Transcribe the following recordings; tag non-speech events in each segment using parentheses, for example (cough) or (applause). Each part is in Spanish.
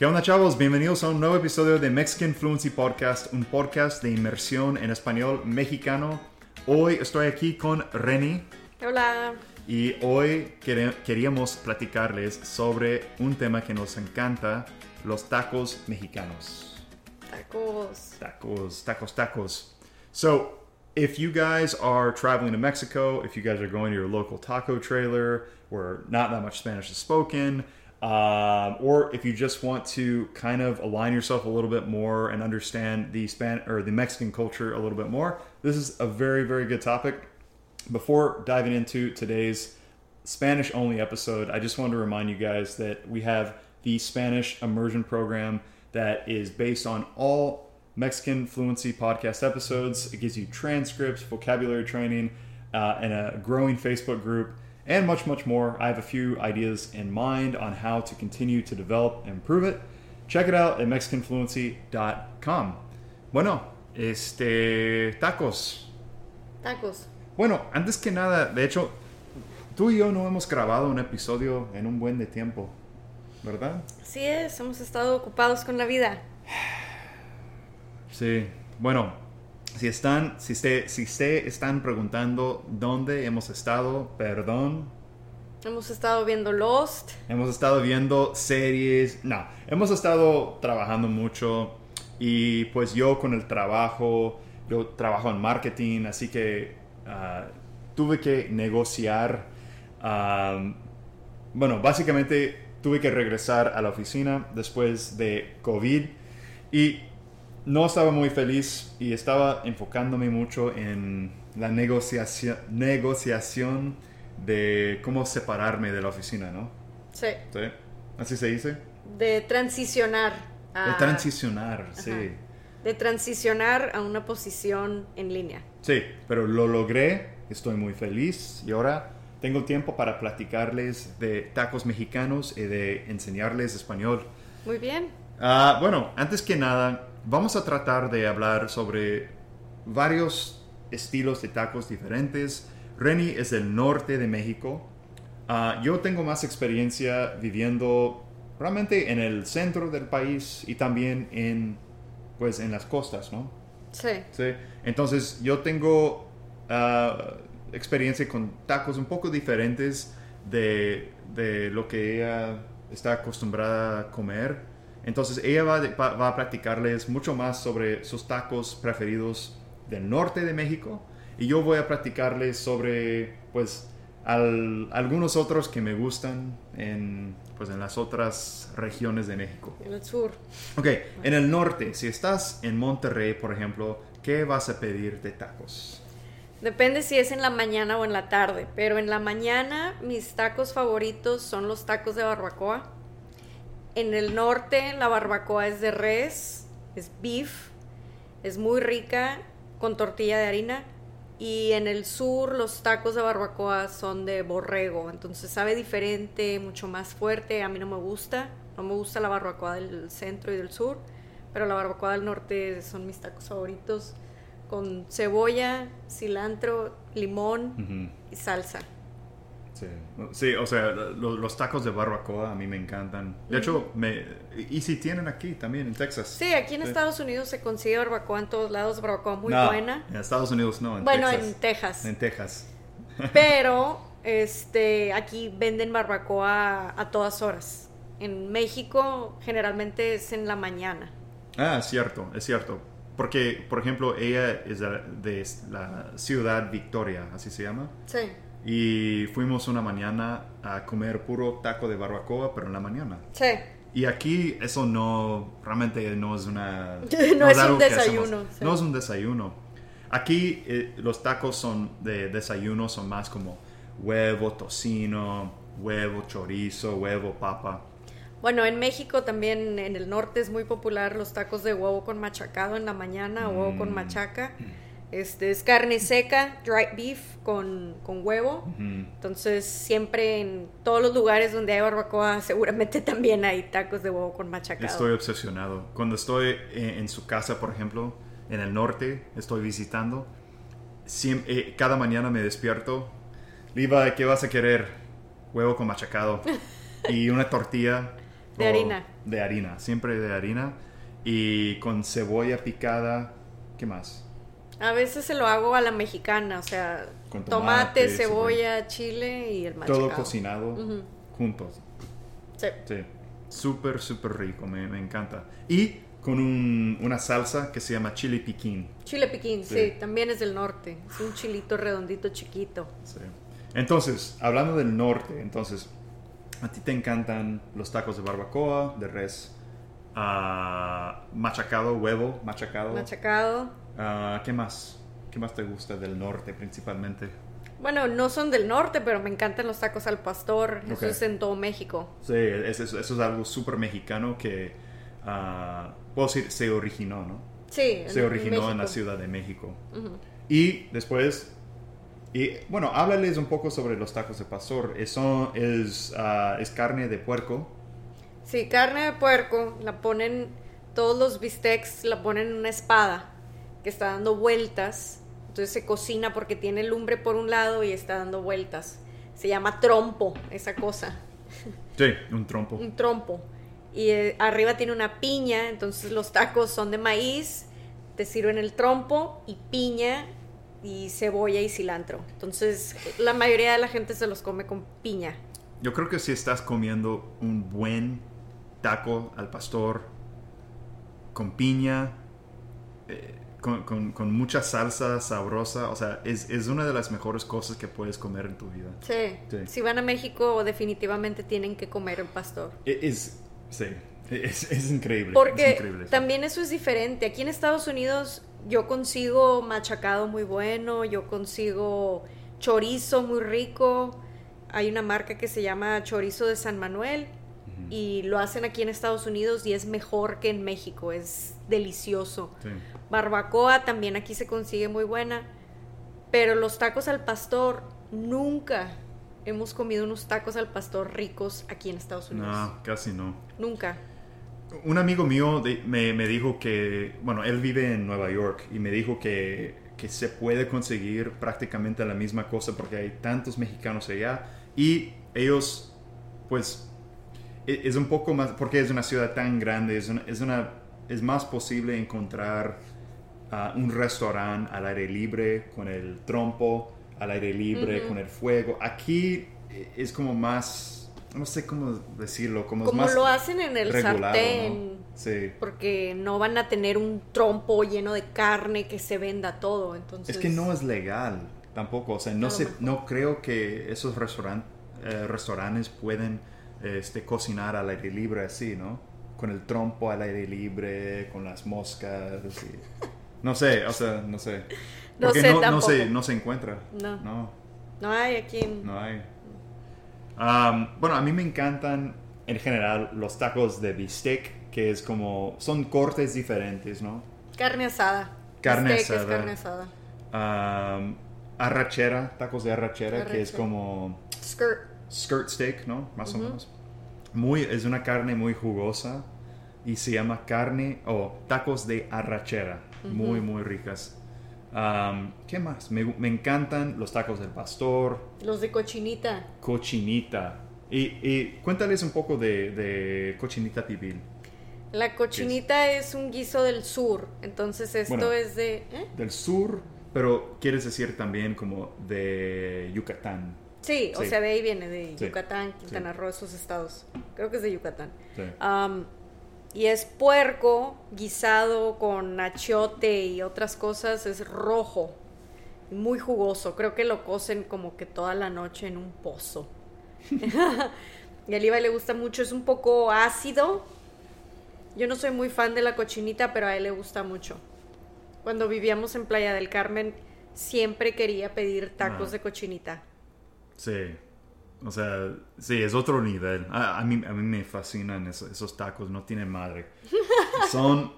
¿Qué onda chavos? Bienvenidos a un nuevo episodio de Mexican Fluency Podcast, un podcast de inmersión en español mexicano. Hoy estoy aquí con Reni Hola. y hoy queríamos platicarles sobre un tema que nos encanta, los tacos mexicanos. Tacos. Tacos, tacos, tacos. So, if you guys are traveling to Mexico, if you guys are going to your local taco trailer where not that much Spanish is spoken, um, or if you just want to kind of align yourself a little bit more and understand the Span or the Mexican culture a little bit more, this is a very, very good topic. Before diving into today's Spanish only episode, I just wanted to remind you guys that we have the Spanish immersion program that is based on all Mexican fluency podcast episodes. It gives you transcripts, vocabulary training, uh, and a growing Facebook group, and much, much more. I have a few ideas in mind on how to continue to develop and improve it. Check it out at MexicanFluency.com. Bueno, este, tacos. Tacos. Bueno, antes que nada, de hecho, tú y yo no hemos grabado un episodio en un buen de tiempo, ¿verdad? Así es, hemos estado ocupados con la vida. Sí. Bueno, si están, si se, si se están preguntando dónde hemos estado, perdón, Hemos estado viendo Lost. hemos estado viendo series, no, hemos estado trabajando mucho. Y pues yo con el trabajo, yo trabajo en marketing, así que ah, tuve que negociar, bueno, básicamente tuve que regresar a la oficina después de COVID. Y no estaba muy feliz y estaba enfocándome mucho en la negociación, negociación de cómo separarme de la oficina, ¿no? Sí. ¿Sí? ¿Así se dice? De transicionar. a- De transicionar, sí. De transicionar a una posición en línea. Sí, pero lo logré, estoy muy feliz y ahora tengo tiempo para platicarles de tacos mexicanos y de enseñarles español. Muy bien. Ah, bueno, antes que nada, vamos a tratar de hablar sobre varios estilos de tacos diferentes. Reni es del norte de México. Ah, yo tengo más experiencia viviendo realmente en el centro del país y también en, pues, en las costas, ¿no? Sí. Sí. Entonces yo tengo ah, experiencia con tacos un poco diferentes de, de lo que ella está acostumbrada a comer. Entonces ella va, de- va- va a platicarles mucho más sobre sus tacos preferidos del norte de México y yo voy a platicarles sobre pues al- algunos otros que me gustan en, pues, en las otras regiones de México. En el sur. Ok, en el norte, si estás en Monterrey, por ejemplo, ¿qué vas a pedir de tacos? Depende si es en la mañana o en la tarde. Pero en la mañana mis tacos favoritos son los tacos de barbacoa. En el norte la barbacoa es de res, es beef, es muy rica con tortilla de harina. Y en el sur los tacos de barbacoa son de borrego, entonces sabe diferente, mucho más fuerte. A mí no me gusta, no me gusta la barbacoa del centro y del sur, pero la barbacoa del norte son mis tacos favoritos con cebolla, cilantro, limón y salsa. Sí, sí o sea, lo- los, tacos de barbacoa a mí me encantan. De hecho, me, y si tienen aquí también en Texas. Sí, aquí en Estados Unidos se consigue barbacoa en todos lados, barbacoa muy No, buena. En Estados Unidos no, en Bueno, Texas. en Texas. En Texas. Pero (laughs) este aquí venden barbacoa a todas horas. En México generalmente es en la mañana. Ah, es cierto, es cierto. Porque, por ejemplo, ella es de, de la ciudad Victoria, así se llama. Sí. Y fuimos una mañana a comer puro taco de barbacoa, pero en la mañana. Sí. Y aquí eso no, realmente no es una... (laughs) No es un desayuno, sí. No es un desayuno. Aquí eh, los tacos son de desayuno, son más como huevo, tocino, huevo, chorizo, huevo, papa. Bueno, en México también en el norte es muy popular los tacos de huevo con machacado en la mañana, huevo Mm. con machaca. (clears throat) Este es carne seca, dried beef con, con huevo. Entonces, siempre en todos los lugares donde hay barbacoa, (laughs) seguramente también hay tacos de huevo con machacado. Estoy obsesionado. Cuando estoy en, en su casa, por ejemplo, en el norte, estoy visitando, siem- eh, cada mañana me despierto. Liva, ¿qué vas a querer? Huevo con machacado (laughs) y una tortilla De harina. De harina, siempre de harina. Y con cebolla picada. ¿Qué más? A veces se lo hago a la mexicana, o sea, tomate, tomate, cebolla, chile y el machacado. Todo cocinado juntos. Sí. Sí. Súper, súper rico. Me, me encanta. Y con un- una salsa que se llama chili piquín. Chile piquín, sí. Sí. también es del norte. Es un chilito redondito chiquito. Sí. Entonces, hablando del norte, entonces, a ti te encantan los tacos de barbacoa, de res, ah, machacado, huevo, machacado. Machacado. Ah, ¿Qué más? ¿Qué más te gusta del norte principalmente? Bueno, no son del norte, pero me encantan los tacos al pastor. Ok. Eso es en todo México. Sí, es- es- eso es algo súper mexicano que, ah, puedo decir, se originó, ¿no? Sí. Se originó en la México. Ciudad de México. Ujú. Y después, y, bueno, háblales un poco sobre los tacos de pastor. Eso es, ah, es carne de puerco. Sí, carne de puerco, la ponen, todos los bistecs la ponen en una espada que está dando vueltas. Entonces se cocina porque tiene lumbre por un lado y está dando vueltas. Se llama trompo, esa cosa, Sí, un trompo. un trompo. Y eh, arriba tiene una piña, entonces los tacos son de maíz, te sirven el trompo y piña y cebolla y cilantro. Entonces la mayoría de la gente se los come con piña. Yo creo que si estás comiendo un buen taco al pastor con piña, eh, con, con- con mucha salsa sabrosa, o sea, es, es una de las mejores cosas que puedes comer en tu vida. Sí. Sí. Si van a México, definitivamente tienen que comer el pastor. E- Es, sí, es, es increíble. es Porque también eso es diferente. Aquí en Estados Unidos yo consigo machacado muy bueno, yo consigo chorizo muy rico. Hay una marca que se llama Chorizo de San Manuel y lo hacen aquí en Estados Unidos y es mejor que en México, es delicioso. Sí. Barbacoa también aquí se consigue muy buena, pero los tacos al pastor nunca hemos comido unos tacos al pastor ricos aquí en Estados Unidos. No, casi no. Nunca. Un amigo mío de- me, me dijo que, bueno, él vive en Nueva York y me dijo que, que se puede conseguir prácticamente la misma cosa porque hay tantos mexicanos allá y ellos, pues, es un poco más, porque es una ciudad tan grande, es, una, es, una, es más posible encontrar ah, un restaurante al aire libre con el trompo, al aire libre Ujú. con el fuego. Aquí eh, es como más, no sé cómo decirlo, como, es Como más lo hacen en el regulado, sartén. ¿no? Sí. Porque no van a tener un trompo lleno de carne que se venda todo. Entonces, Es que no es legal tampoco, o sea, no, mejor. no creo que esos restauran- eh, restaurantes pueden este, cocinar al aire libre así, ¿no? Con el trompo al aire libre, con las moscas, y- (laughs) no sé, o sea, no sé. No Porque sé no, no tampoco. se, no se encuentra. No. No, No hay aquí. no hay. Am, bueno, a mí me encantan en general los tacos de bistec, que es como, son cortes diferentes, ¿no? Carne asada. Carne Bistec es asada. carne asada. Am, arrachera, tacos de arrachera, que es como Skirt. Skirt steak, ¿no? Más o menos. Muy, es una carne muy jugosa y se llama carne o tacos de arrachera. Muy, muy ricas. Am, ¿Qué más? Me, me encantan los tacos del pastor, Los de cochinita. cochinita. Y, y cuéntales un poco de, de cochinita pibil. La cochinita es un guiso del sur. Entonces esto Bueno. es de... ¿eh? Del sur, pero quieres decir también como de Yucatán. Sí, o sea, de ahí viene, de Sí. Yucatán, Quintana Roo, esos estados. Creo que es de Yucatán. Y es puerco guisado con achiote y otras cosas, es rojo, muy jugoso. Creo que lo cocen como que toda la noche en un pozo. (laughs) y a Levi le gusta mucho, es un poco ácido. Yo no soy muy fan de la cochinita, pero a él le gusta mucho. Cuando vivíamos en Playa del Carmen, siempre quería pedir tacos Ah. de cochinita. Sí, o sea, sí, es otro nivel. A, a mí, a mí me fascinan esos, esos tacos, no tienen madre. (laughs) Son,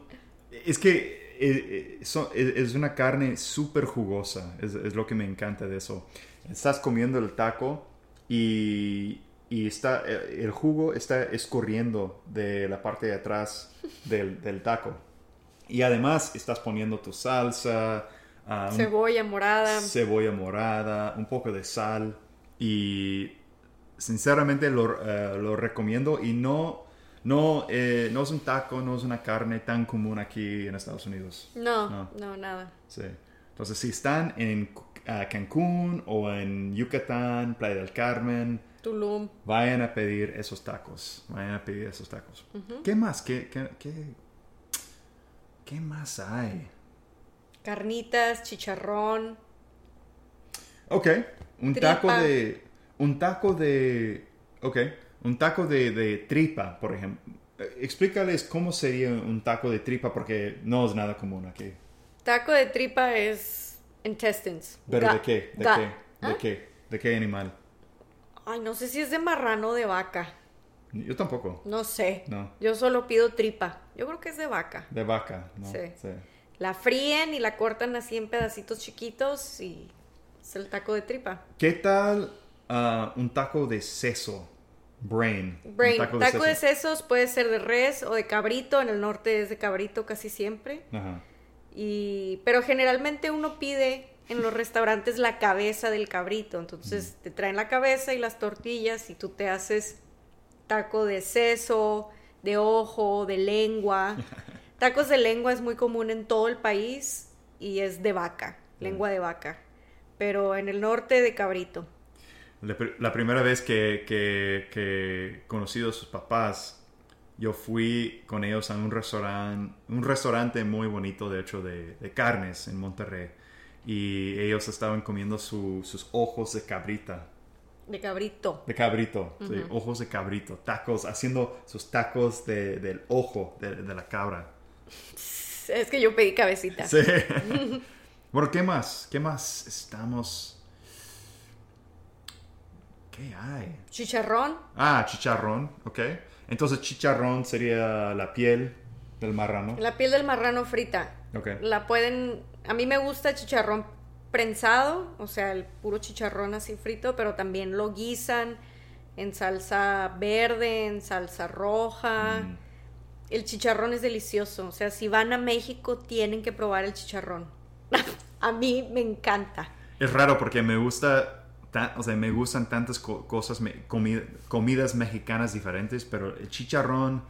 es que eh, eh, son- es, es una carne súper jugosa, es, es lo que me encanta de eso. Estás comiendo el taco y, y está, eh, el jugo está escurriendo de la parte de atrás del, del taco. Y además estás poniendo tu salsa, ah, Cebolla morada. cebolla morada, un poco de sal y sinceramente lo, eh, lo recomiendo y no, No, eh, no es un taco, no es una carne tan común aquí en Estados Unidos. No, No. no, nada. Sí. Entonces, si están en ah, Cancún o en Yucatán, Playa del Carmen, Tulum. vayan a pedir esos tacos. Vayan a pedir esos tacos. ¿Qué más? ¿Qué, qué, qué, qué más hay? Carnitas, chicharrón. Ok, un Tripa. taco de... Un taco de... Ok, un taco de, de tripa, por ejemplo. Eh, Explícales cómo sería un taco de tripa porque no es nada común aquí. Taco de tripa es intestines. ¿Pero Ga- de qué? ¿De ga- qué? ¿De ¿Ah? qué? ¿De qué animal? Ay, no sé si es de marrano o de vaca. Yo tampoco. No sé. No. Yo solo pido tripa. Yo creo que es de vaca. De vaca, ¿no? Sí. La fríen y la cortan así en pedacitos chiquitos y es el taco de tripa. ¿Qué tal ah, un taco de seso? Brain. Brain, taco taco, de de, seso. sesos puede ser de res o de cabrito. En el norte es de cabrito casi siempre. Ajá. Y, pero generalmente uno pide en los restaurantes la cabeza del cabrito. Entonces te traen la cabeza y las tortillas y tú te haces taco de seso, de ojo, de lengua. (laughs) Tacos de lengua es muy común en todo el país y es de vaca, lengua de vaca. Pero en el norte de cabrito. La, pr- la primera vez que, que, que conocí a sus papás, yo fui con ellos a un restaurante, un restaurante muy bonito, de hecho, de, de carnes en Monterrey. Y ellos estaban comiendo su- sus ojos de cabrita. De cabrito. De cabrito, sí, ojos de cabrito, tacos, haciendo sus tacos de- del ojo de, de la cabra. Es que yo pedí cabecita. Sí. (laughs) bueno, ¿qué más? ¿Qué más estamos? ¿Qué hay? Chicharrón. Ah, chicharrón, ok. Entonces chicharrón sería la piel del marrano. La piel del marrano frita. Ok. La pueden. A mí me gusta chicharrón prensado, o sea, el puro chicharrón así frito, pero también lo guisan en salsa verde, en salsa roja. Mm. El chicharrón es delicioso, o sea, si van a México tienen que probar el chicharrón. (laughs) a mí me encanta. Es raro porque me gusta, ta- o sea, me gustan tantas co- cosas, me- comidas mexicanas diferentes, pero el chicharrón,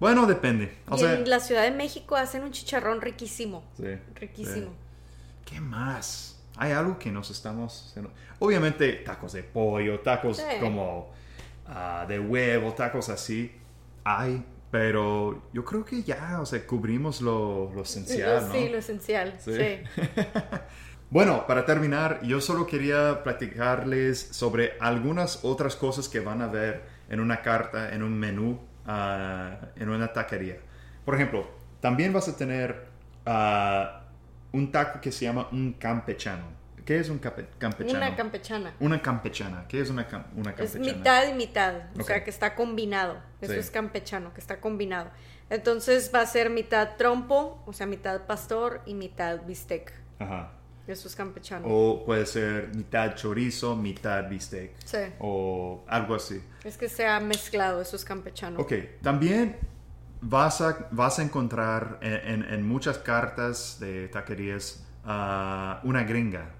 bueno, depende. O y sea, en la Ciudad de México hacen un chicharrón riquísimo. sí, Riquísimo. sí. ¿Qué más? Hay algo que nos estamos... Obviamente tacos de pollo, tacos Sí. como ah, de huevo, tacos así. Hay, pero yo creo que ya, o sea, cubrimos lo, lo esencial, ¿no? Sí, lo esencial. Sí. sí. (laughs) Bueno, para terminar, yo solo quería platicarles sobre algunas otras cosas que van a ver en una carta, en un menú, ah, en una taquería. Por ejemplo, también vas a tener ah, un taco que se llama un campechano. ¿Qué es un campe- campechano? Una campechana. Una campechana. ¿Qué es una, cam- una Es campechana? mitad y mitad, o sea que está combinado. Eso Sí. es campechano, que está combinado. Entonces va a ser mitad trompo, o sea, mitad pastor y mitad bistec. Ajá. Eso es campechano. O puede ser mitad chorizo, mitad bistec. Sí. O algo así. Es que sea mezclado, eso es campechano. Ok, también vas a, vas a encontrar en, en- en muchas cartas de taquerías ah, una gringa.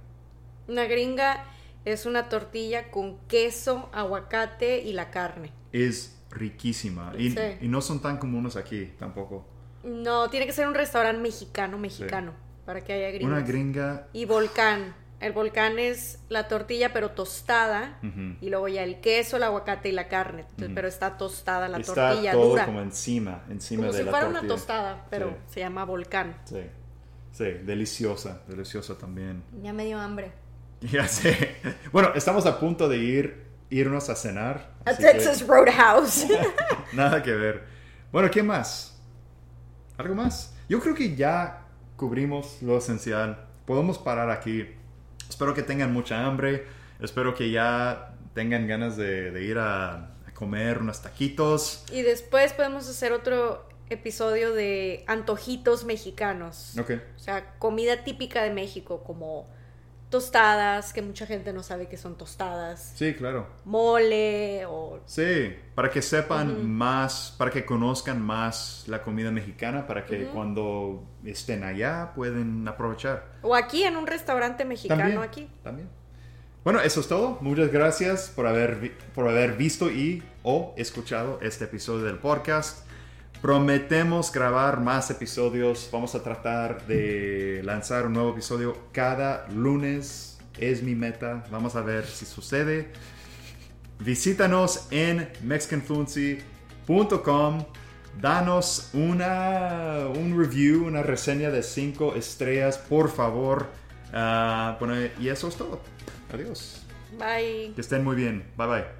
Una gringa es una tortilla con queso, aguacate y la carne. Es riquísima y, Sí. y no son tan comunes aquí tampoco. No, tiene que ser un restaurante mexicano, mexicano, para que haya gringas. Una gringa, Y volcán. El volcán es la tortilla pero tostada y luego ya el queso, el aguacate y la carne. Entonces, Pero está tostada la está tortilla todo dura. como encima, encima Como de si la fuera tortilla. una tostada, pero Sí. se llama volcán. Sí, sí, deliciosa, deliciosa también. Ya me dio hambre. (laughs) Ya sé. Bueno, estamos a punto de ir, irnos a cenar. A que- Texas Roadhouse. (laughs) Nada que ver. Bueno, ¿qué más? ¿Algo más? Yo creo que ya cubrimos lo esencial. Podemos parar aquí. Espero que tengan mucha hambre. Espero que ya tengan ganas de, de ir a, a comer unos taquitos. y después podemos hacer otro episodio de antojitos mexicanos. Ok. O sea, comida típica de México, como tostadas, que mucha gente no sabe que son tostadas. Sí, claro. Mole o... Sí, para que sepan más, para que conozcan más la comida mexicana, para que cuando estén allá pueden aprovechar. O aquí en un restaurante mexicano También. aquí. También. Bueno, eso es todo. Muchas gracias por haber, por haber visto y o escuchado este episodio del podcast. Prometemos grabar más episodios. Vamos a tratar de lanzar un nuevo episodio cada lunes. Es mi meta. Vamos a ver si sucede. Visítanos en mexicanfluency.com. Danos una, un review, una reseña de 5 estrellas, por favor. Ah, bueno, y eso es todo. Adiós. Bye. Que estén muy bien. Bye bye.